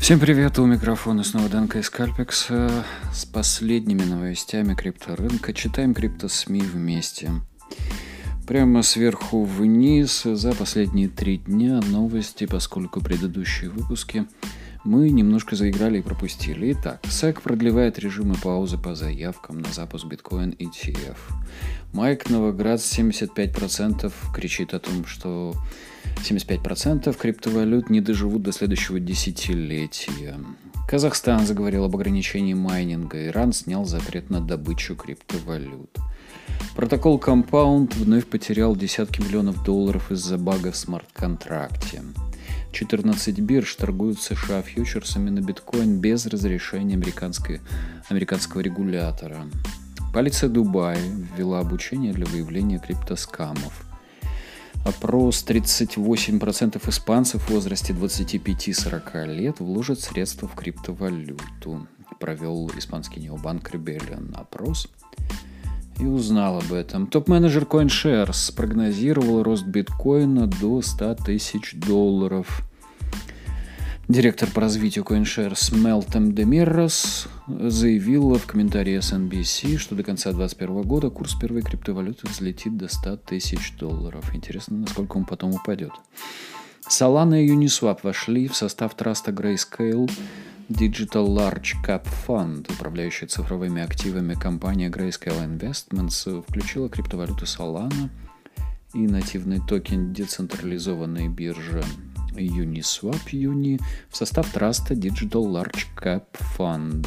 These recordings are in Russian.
Всем привет, у микрофона снова Данка из Кальпекс с последними новостями крипторынка. Читаем крипто-СМИ вместе. Прямо сверху вниз за последние три дня новости, поскольку предыдущие выпуски мы немножко заиграли и пропустили. Итак, SEC продлевает режимы паузы по заявкам на запуск биткоин ETF. Майк Новоград 75% кричит о том, что 75% криптовалют не доживут до следующего десятилетия. Казахстан заговорил об ограничении майнинга. Иран снял запрет на добычу криптовалют. Протокол Compound вновь потерял десятки миллионов долларов из-за бага в смарт-контракте. 14 бирж торгуют США фьючерсами на биткоин без разрешения американского регулятора. Полиция Дубая ввела обучение для выявления криптоскамов. Опрос 38% испанцев в возрасте 25-40 лет вложат средства в криптовалюту. Провел испанский необанк Rebellion опрос и узнал об этом. Топ-менеджер CoinShares спрогнозировал рост биткоина до 100 тысяч долларов. Директор по развитию CoinShares Мелтем Демиррос заявила в комментарии SNBC, что до конца 2021 года курс первой криптовалюты взлетит до 100 тысяч долларов. Интересно, насколько он потом упадет. Solana и Uniswap вошли в состав траста Grayscale Digital Large Cap Fund, управляющая цифровыми активами компания Grayscale Investments, включила криптовалюту Solana и нативный токен децентрализованной биржи Uniswap UNI в состав траста Digital Large Cap Fund.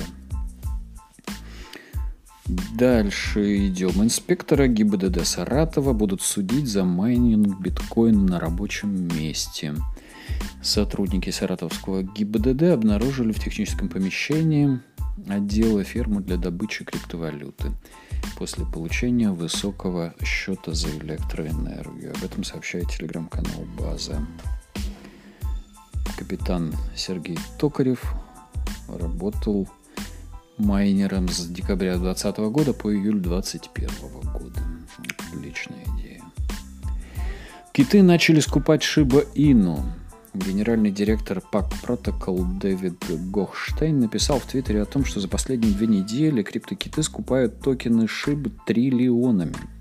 Дальше идем. Инспектора ГИБДД Саратова будут судить за майнинг биткоина на рабочем месте. Сотрудники Саратовского ГИБДД обнаружили в техническом помещении отдела ферму для добычи криптовалюты после получения высокого счета за электроэнергию. Об этом сообщает телеграм-канал «База». Капитан Сергей Токарев работал майнером с декабря 2020 года по июль 2021 года. Отличная идея. Киты начали скупать Шиба Ину. Генеральный директор PAC Protocol Дэвид Гохштейн написал в Твиттере о том, что за последние две недели криптокиты скупают токены Шиб триллионами.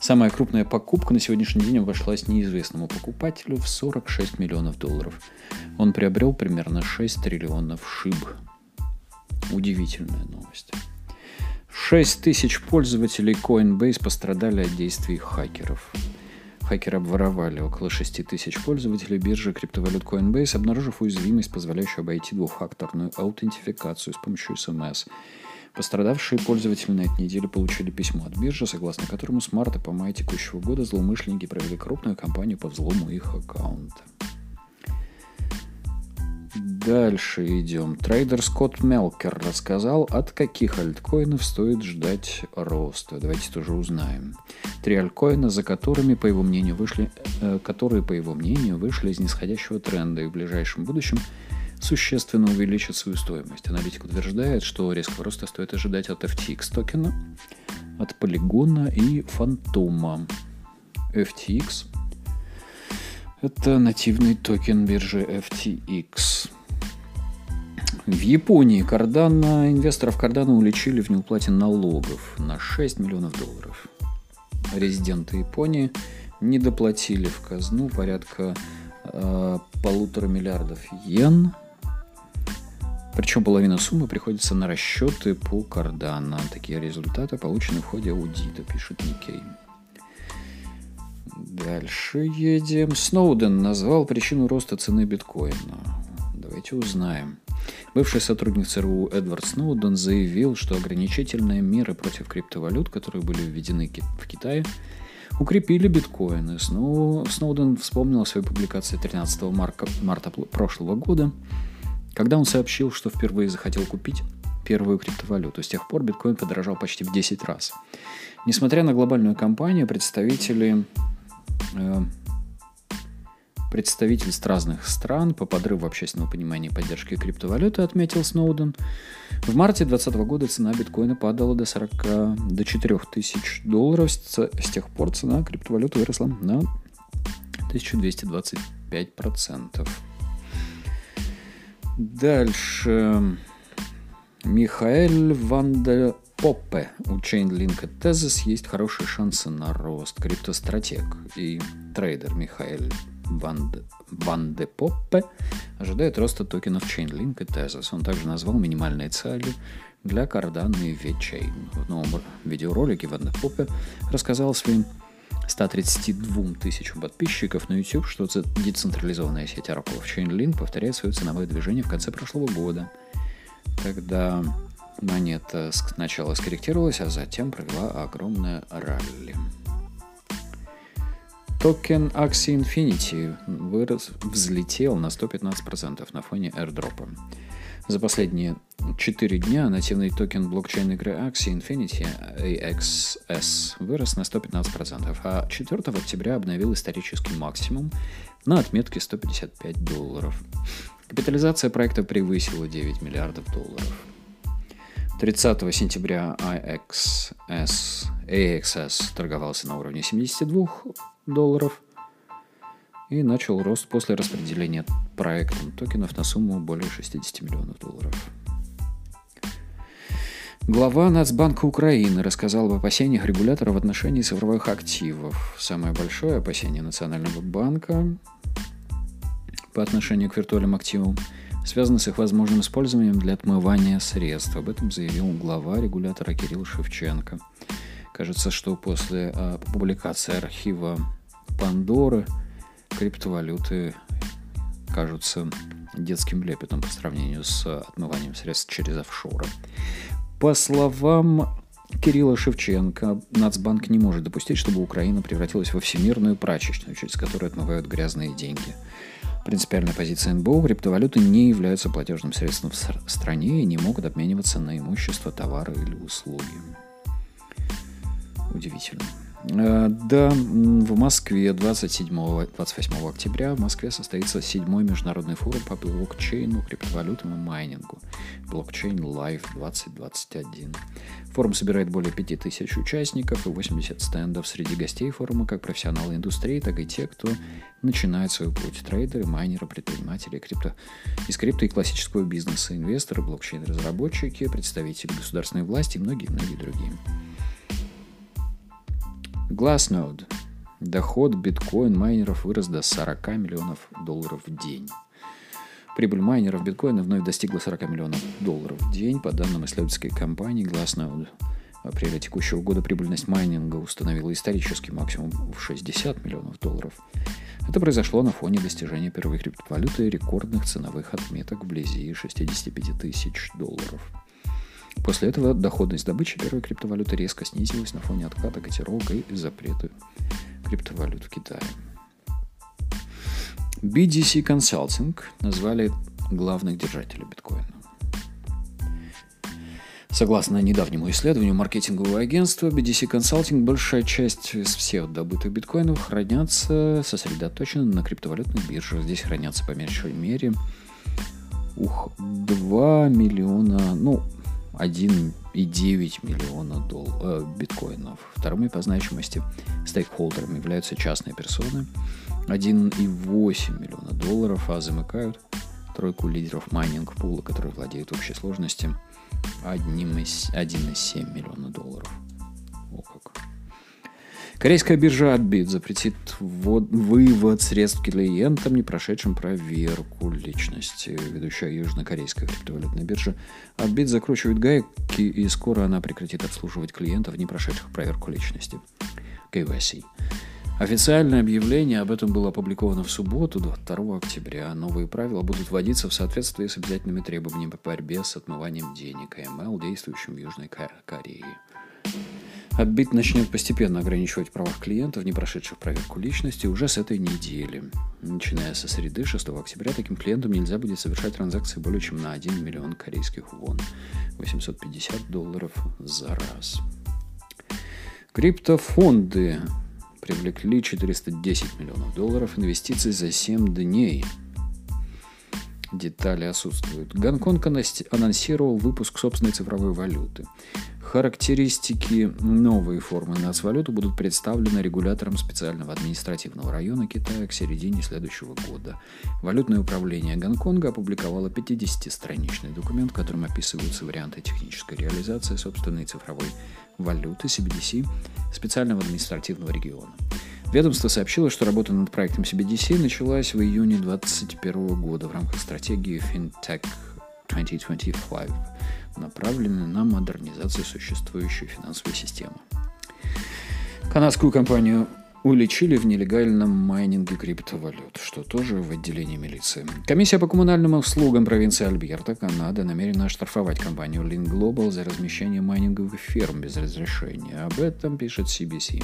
Самая крупная покупка на сегодняшний день обошлась неизвестному покупателю в 46 миллионов долларов. Он приобрел примерно 6 триллионов шиб. Удивительная новость. 6 тысяч пользователей Coinbase пострадали от действий хакеров. Хакеры обворовали около 6 тысяч пользователей биржи криптовалют Coinbase, обнаружив уязвимость, позволяющую обойти двухфакторную аутентификацию с помощью SMS. Пострадавшие пользователи на этой неделе получили письмо от биржи, согласно которому с марта по май текущего года злоумышленники провели крупную кампанию по взлому их аккаунта. Дальше идем. Трейдер Скотт Мелкер рассказал, от каких альткоинов стоит ждать роста. Давайте тоже узнаем. Три альткоина, за которыми, по его мнению, вышли, э, которые, по его мнению, вышли из нисходящего тренда и в ближайшем будущем существенно увеличат свою стоимость. Аналитик утверждает, что резкого роста стоит ожидать от FTX токена, от Полигона и Фантома. FTX – это нативный токен биржи FTX. В Японии Cardano, инвесторов Cardano уличили в неуплате налогов на 6 миллионов долларов. Резиденты Японии не доплатили в казну порядка э, полутора миллиардов йен – причем половина суммы приходится на расчеты по Cardano. Такие результаты получены в ходе аудита, пишет Никей. Дальше едем. Сноуден назвал причину роста цены биткоина. Давайте узнаем. Бывший сотрудник ЦРУ Эдвард Сноуден заявил, что ограничительные меры против криптовалют, которые были введены в Китае, укрепили биткоины. Сноуден вспомнил о своей публикации 13 марта, марта прошлого года, когда он сообщил, что впервые захотел купить первую криптовалюту, с тех пор биткоин подорожал почти в 10 раз. Несмотря на глобальную кампанию, представители э, представительств разных стран по подрыву общественного понимания и поддержки криптовалюты, отметил Сноуден. В марте 2020 года цена биткоина падала до 40, до 4 тысяч долларов. С, тех пор цена криптовалюты выросла на 1225%. Дальше. Михаэль Ван Поппе. У Chainlink Tezos есть хорошие шансы на рост. Криптостратег и трейдер Михаэль Ван, де Поппе ожидает роста токенов Chainlink и Tezos. Он также назвал минимальные цели для Cardano и VeChain. В новом видеоролике Ван Поппе рассказал своим 132 тысячам подписчиков на YouTube, что децентрализованная сеть Oracle Chainlink повторяет свое ценовое движение в конце прошлого года, когда монета сначала скорректировалась, а затем провела огромное ралли. Токен Axie Infinity вырос, взлетел на 115% на фоне airdrop. За последние 4 дня нативный токен блокчейн игры Axie Infinity AXS вырос на 115%, а 4 октября обновил исторический максимум на отметке 155 долларов. Капитализация проекта превысила 9 миллиардов долларов. 30 сентября AXS, AXS торговался на уровне 72 долларов и начал рост после распределения проектом токенов на сумму более 60 миллионов долларов. Глава Нацбанка Украины рассказал об опасениях регулятора в отношении цифровых активов. Самое большое опасение Национального банка по отношению к виртуальным активам – связано с их возможным использованием для отмывания средств. Об этом заявил глава регулятора Кирилл Шевченко. Кажется, что после а, публикации архива Пандоры криптовалюты кажутся детским лепетом по сравнению с отмыванием средств через офшоры. По словам Кирилла Шевченко, Нацбанк не может допустить, чтобы Украина превратилась во всемирную прачечную, через которую отмывают грязные деньги. Принципиальная позиция НБУ – криптовалюты не являются платежным средством в стране и не могут обмениваться на имущество, товары или услуги. Удивительно. Э, да, в Москве 27-28 октября в Москве состоится седьмой международный форум по блокчейну, криптовалютам и майнингу. Блокчейн Live 2021. Форум собирает более 5000 участников и 80 стендов. Среди гостей форума как профессионалы индустрии, так и те, кто начинает свой путь. Трейдеры, майнеры, предприниматели крипто, из крипто и классического бизнеса, инвесторы, блокчейн-разработчики, представители государственной власти и многие-многие другие. Glassnode. Доход биткоин-майнеров вырос до 40 миллионов долларов в день. Прибыль майнеров биткоина вновь достигла 40 миллионов долларов в день. По данным исследовательской компании Glassnode, в апреле текущего года прибыльность майнинга установила исторический максимум в 60 миллионов долларов. Это произошло на фоне достижения первой криптовалюты рекордных ценовых отметок вблизи 65 тысяч долларов. После этого доходность добычи первой криптовалюты резко снизилась на фоне отката котировок и запрета криптовалют в Китае. BDC Consulting назвали главных держателей биткоина. Согласно недавнему исследованию маркетингового агентства BDC Consulting, большая часть из всех добытых биткоинов хранятся сосредоточены на криптовалютных биржах. Здесь хранятся по меньшей мере ух, 2 миллиона, ну, 1,9 миллиона дол- э, биткоинов. Вторыми по значимости стейкхолдерами являются частные персоны. 1,8 миллиона долларов, а замыкают тройку лидеров майнинг пула, которые владеют общей сложностью 1,7 миллиона долларов. Корейская биржа Adbit запретит вывод средств клиентам, не прошедшим проверку личности. Ведущая южнокорейская криптовалютная биржа Adbit закручивает гайки, и скоро она прекратит обслуживать клиентов, не прошедших проверку личности. KYC. Официальное объявление об этом было опубликовано в субботу, 2 октября. Новые правила будут вводиться в соответствии с обязательными требованиями по борьбе с отмыванием денег АМЛ, действующим в Южной Корее. Отбит начнет постепенно ограничивать права клиентов, не прошедших проверку личности, уже с этой недели. Начиная со среды 6 октября таким клиентам нельзя будет совершать транзакции более чем на 1 миллион корейских вон, 850 долларов за раз. Криптофонды привлекли 410 миллионов долларов инвестиций за 7 дней. Детали отсутствуют. Гонконг анонсировал выпуск собственной цифровой валюты. Характеристики новой формы нацвалюты будут представлены регулятором специального административного района Китая к середине следующего года. Валютное управление Гонконга опубликовало 50-страничный документ, в котором описываются варианты технической реализации собственной цифровой валюты CBDC специального административного региона. Ведомство сообщило, что работа над проектом CBDC началась в июне 2021 года в рамках стратегии FinTech 2025, направленной на модернизацию существующей финансовой системы. Канадскую компанию уличили в нелегальном майнинге криптовалют, что тоже в отделении милиции. Комиссия по коммунальным услугам провинции Альберта, Канада, намерена оштрафовать компанию Link Global за размещение майнинговых ферм без разрешения. Об этом пишет CBC.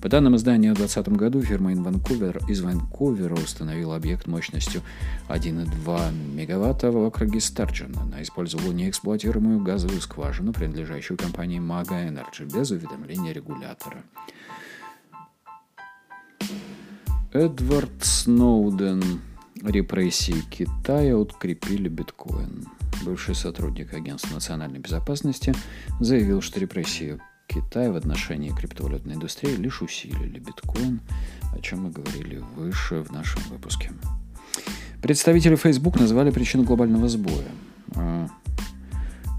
По данным издания, в 2020 году фирма из Ванкувера, из Ванкувера установила объект мощностью 1,2 мегаватта в округе Старджен. Она использовала неэксплуатируемую газовую скважину, принадлежащую компании Maga Energy, без уведомления регулятора. Эдвард Сноуден. Репрессии Китая открепили биткоин. Бывший сотрудник Агентства национальной безопасности заявил, что репрессии Китая в отношении криптовалютной индустрии лишь усилили биткоин, о чем мы говорили выше в нашем выпуске. Представители Facebook назвали причину глобального сбоя.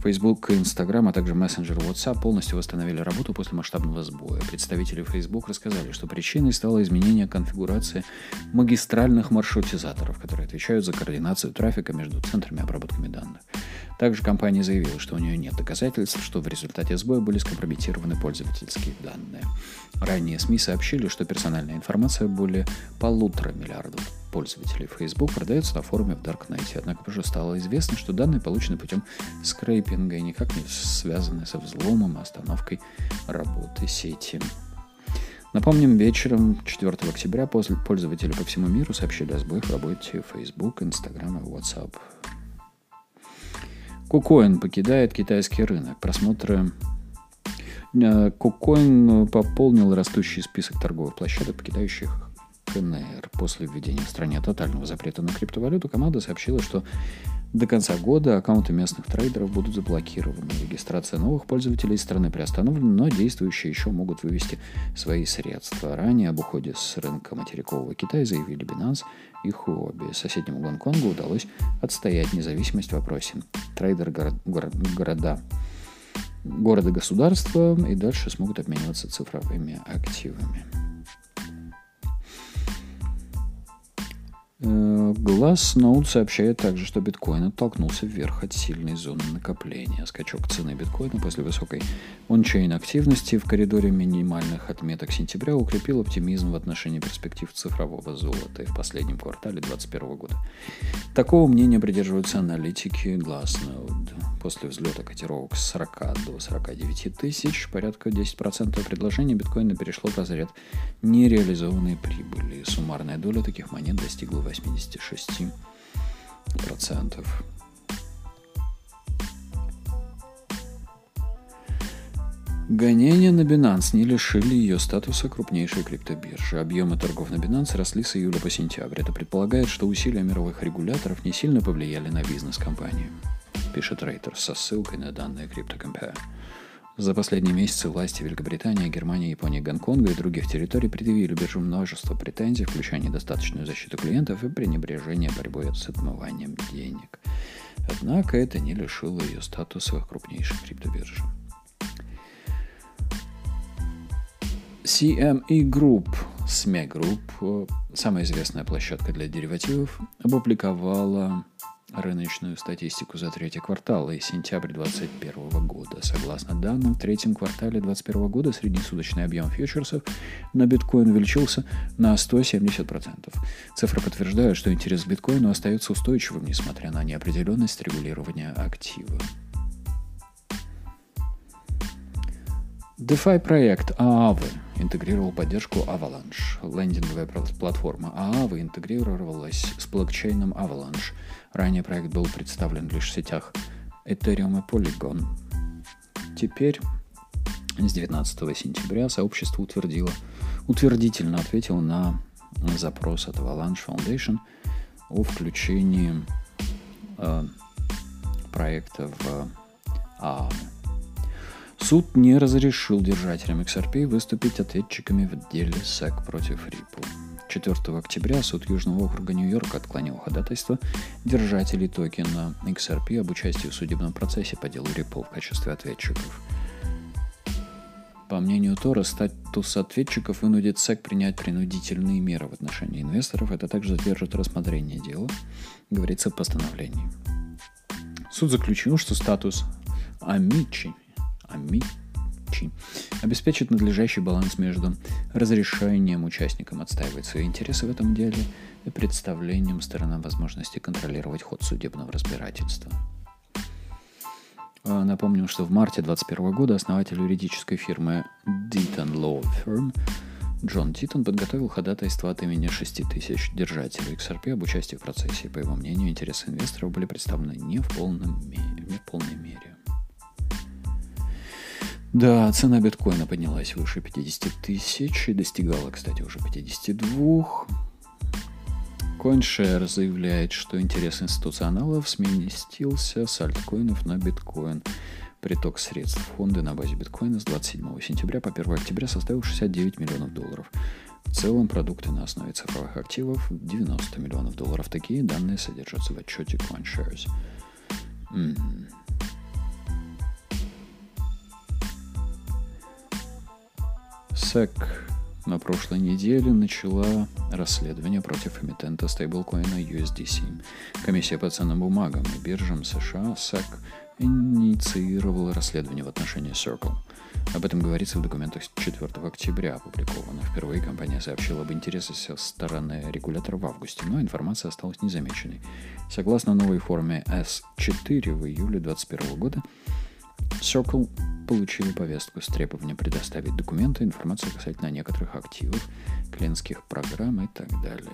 Facebook и Instagram, а также мессенджер WhatsApp полностью восстановили работу после масштабного сбоя. Представители Facebook рассказали, что причиной стало изменение конфигурации магистральных маршрутизаторов, которые отвечают за координацию трафика между центрами обработки данных. Также компания заявила, что у нее нет доказательств, что в результате сбоя были скомпрометированы пользовательские данные. Ранее СМИ сообщили, что персональная информация более полутора миллиардов пользователей Facebook продается на форуме в Darknet. Однако уже стало известно, что данные получены путем скрейпинга и никак не связаны со взломом и остановкой работы сети. Напомним, вечером 4 октября пользователи по всему миру сообщили о сбоях в работе Facebook, Instagram и WhatsApp. Кукоин покидает китайский рынок. Просмотры Кукоин пополнил растущий список торговых площадок, покидающих КНР. После введения в стране тотального запрета на криптовалюту команда сообщила, что до конца года аккаунты местных трейдеров будут заблокированы. Регистрация новых пользователей страны приостановлена, но действующие еще могут вывести свои средства. Ранее об уходе с рынка материкового Китая заявили Binance и Huobi. Соседнему Гонконгу удалось отстоять независимость в вопросе. Трейдеры город, город, города города-государства и дальше смогут обмениваться цифровыми активами. Glassnode сообщает также, что биткоин оттолкнулся вверх от сильной зоны накопления. Скачок цены биткоина после высокой ончейн активности в коридоре минимальных отметок сентября укрепил оптимизм в отношении перспектив цифрового золота и в последнем квартале 2021 года. Такого мнения придерживаются аналитики Glassnode. После взлета котировок с 40 до 49 тысяч, порядка 10% предложений биткоина перешло в разряд нереализованной прибыли. Суммарная доля таких монет достигла 86%. Гонения на Binance не лишили ее статуса крупнейшей криптобиржи. Объемы торгов на Binance росли с июля по сентябрь. Это предполагает, что усилия мировых регуляторов не сильно повлияли на бизнес компании, пишет Рейтер со ссылкой на данные CryptoCompare. За последние месяцы власти Великобритании, Германии, Японии, Гонконга и других территорий предъявили биржу множество претензий, включая недостаточную защиту клиентов и пренебрежение борьбой с отмыванием денег. Однако это не лишило ее статуса крупнейшей криптобиржи. CME Group, SME Group, самая известная площадка для деривативов, опубликовала рыночную статистику за третий квартал и сентябрь 2021 года. Согласно данным, в третьем квартале 2021 года среднесуточный объем фьючерсов на биткоин увеличился на 170%. Цифры подтверждают, что интерес к биткоину остается устойчивым, несмотря на неопределенность регулирования актива. DeFi проект Aave интегрировал поддержку Avalanche. Лендинговая платформа Aave интегрировалась с блокчейном Avalanche. Ранее проект был представлен лишь в сетях Ethereum и Polygon. Теперь, с 19 сентября, сообщество утвердило, утвердительно ответило на запрос от Avalanche Foundation о включении э, проекта в ААМ. Суд не разрешил держателям XRP выступить ответчиками в деле SEC против Ripple. 4 октября суд Южного округа Нью-Йорка отклонил ходатайство держателей токена XRP об участии в судебном процессе по делу Ripple в качестве ответчиков. По мнению Тора, статус ответчиков вынудит SEC принять принудительные меры в отношении инвесторов. Это также задержит рассмотрение дела, говорится в постановлении. Суд заключил, что статус Амичи Амичи обеспечит надлежащий баланс между разрешением участникам отстаивать свои интересы в этом деле и представлением сторонам возможности контролировать ход судебного разбирательства. А, напомним, что в марте 2021 года основатель юридической фирмы Deaton Law Firm Джон Титон подготовил ходатайство от имени 6 тысяч держателей XRP об участии в процессе. По его мнению, интересы инвесторов были представлены не в, полном, не в полной мере. Да, цена биткоина поднялась выше 50 тысяч и достигала, кстати, уже 52. CoinShare заявляет, что интерес институционалов сместился с альткоинов на биткоин. Приток средств фонды на базе биткоина с 27 сентября по 1 октября составил 69 миллионов долларов. В целом продукты на основе цифровых активов 90 миллионов долларов. Такие данные содержатся в отчете CoinShares. Mm-hmm. SEC на прошлой неделе начала расследование против эмитента стейблкоина USDC. Комиссия по ценным бумагам и биржам США SEC инициировала расследование в отношении Circle. Об этом говорится в документах 4 октября опубликованных. Впервые компания сообщила об интересах со стороны регулятора в августе, но информация осталась незамеченной. Согласно новой форме S4 в июле 2021 года, Circle получила повестку с требованием предоставить документы, информацию касательно некоторых активов, клиентских программ и так далее.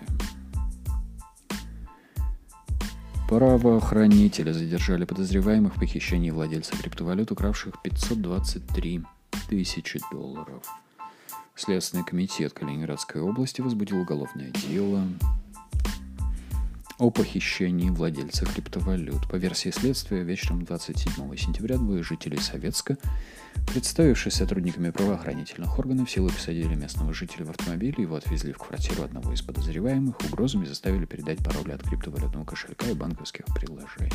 Правоохранители задержали подозреваемых в похищении владельца криптовалют, укравших 523 тысячи долларов. Следственный комитет Калининградской области возбудил уголовное дело о похищении владельца криптовалют. По версии следствия, вечером 27 сентября двое жителей Советска, представившись сотрудниками правоохранительных органов, силой посадили местного жителя в автомобиль, его отвезли в квартиру одного из подозреваемых, угрозами заставили передать пароли от криптовалютного кошелька и банковских приложений.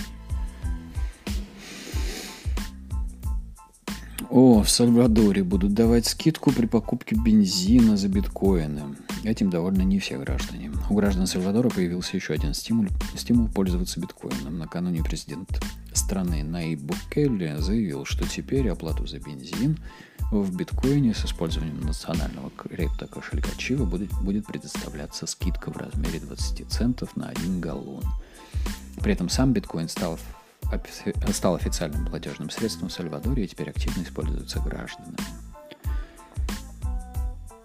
О, в Сальвадоре будут давать скидку при покупке бензина за биткоины. Этим довольны не все граждане. У граждан Сальвадора появился еще один стимул, стимул пользоваться биткоином. Накануне президент страны Наиб Букелли заявил, что теперь оплату за бензин в биткоине с использованием национального крипто-кошелька Чива будет, будет предоставляться скидка в размере 20 центов на 1 галлон. При этом сам биткоин стал стал официальным платежным средством в Сальвадоре и теперь активно используется гражданами.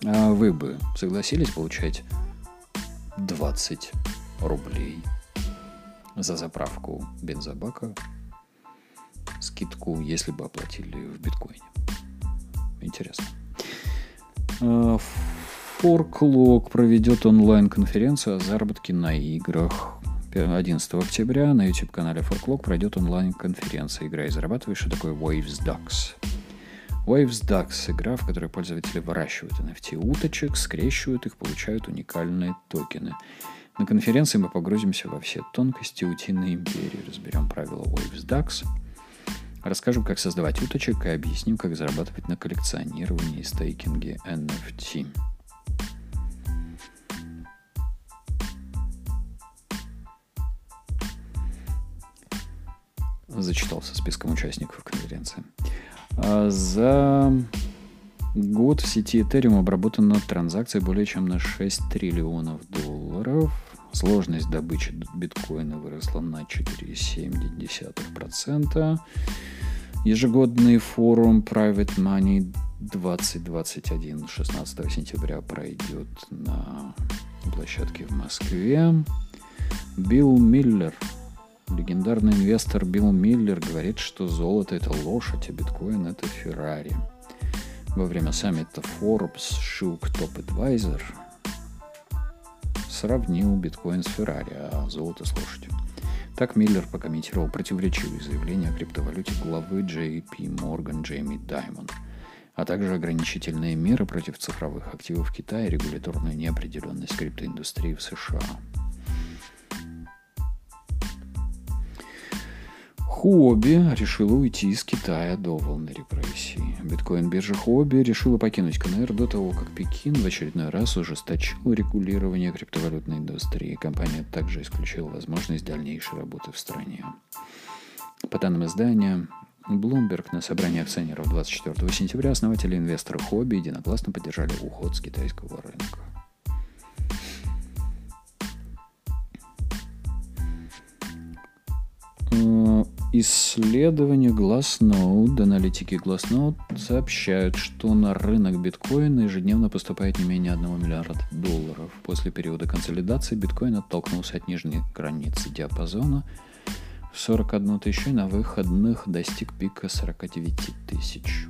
А вы бы согласились получать 20 рублей за заправку бензобака, скидку, если бы оплатили в биткоине? Интересно. Форклог а, проведет онлайн-конференцию о заработке на играх. 11 октября на YouTube-канале Forklog пройдет онлайн-конференция «Игра и зарабатывай», что такое Waves Ducks. Waves Ducks – игра, в которой пользователи выращивают NFT уточек, скрещивают их, получают уникальные токены. На конференции мы погрузимся во все тонкости утиной империи, разберем правила Waves Ducks, расскажем, как создавать уточек и объясним, как зарабатывать на коллекционировании и стейкинге NFT. Зачитался списком участников конференции. А за год в сети Ethereum обработано транзакций более чем на 6 триллионов долларов. Сложность добычи биткоина выросла на 4,7%. Ежегодный форум Private Money 2021 16 сентября пройдет на площадке в Москве. Билл Миллер – Легендарный инвестор Билл Миллер говорит, что золото – это лошадь, а биткоин – это Феррари. Во время саммита Forbes Шук Top Advisor сравнил биткоин с Феррари, а золото с лошадью. Так Миллер прокомментировал противоречивые заявления о криптовалюте главы JP Morgan Джейми Даймонд, а также ограничительные меры против цифровых активов Китая и регуляторную неопределенность криптоиндустрии в США. Хуоби решила уйти из Китая до волны репрессий. Биткоин-биржа Хуоби решила покинуть КНР до того, как Пекин в очередной раз ужесточил регулирование криптовалютной индустрии. Компания также исключила возможность дальнейшей работы в стране. По данным издания, Bloomberg на собрании акционеров 24 сентября основатели инвесторы Хобби единогласно поддержали уход с китайского рынка. Исследования Glassnode, аналитики Glassnode сообщают, что на рынок биткоина ежедневно поступает не менее 1 миллиарда долларов. После периода консолидации биткоин оттолкнулся от нижней границы диапазона в 41 тысячу и на выходных достиг пика 49 тысяч.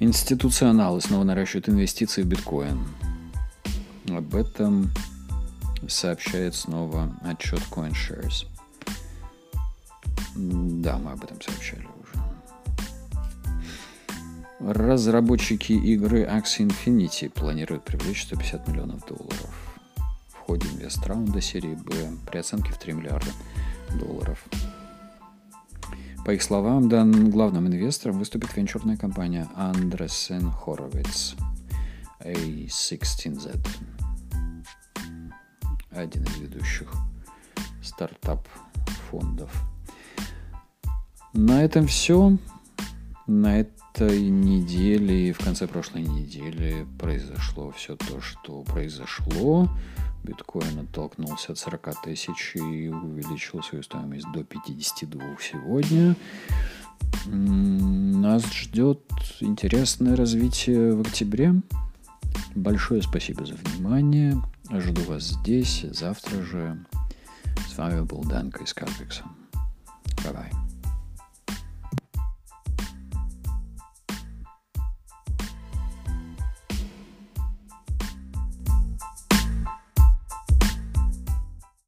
Институционалы снова наращивают инвестиции в биткоин. Об этом сообщает снова отчет CoinShares. Да, мы об этом сообщали уже. Разработчики игры Axie Infinity планируют привлечь 150 миллионов долларов в ходе инвест-раунда серии B при оценке в 3 миллиарда долларов. По их словам, дан главным инвестором выступит венчурная компания Andresen Horowitz A16Z один из ведущих стартап-фондов. На этом все. На этой неделе и в конце прошлой недели произошло все то, что произошло. Биткоин оттолкнулся от 40 тысяч и увеличил свою стоимость до 52 сегодня. Нас ждет интересное развитие в октябре. Большое спасибо за внимание. Жду вас здесь завтра же. С вами был Данка из Карпикса. Bye-bye.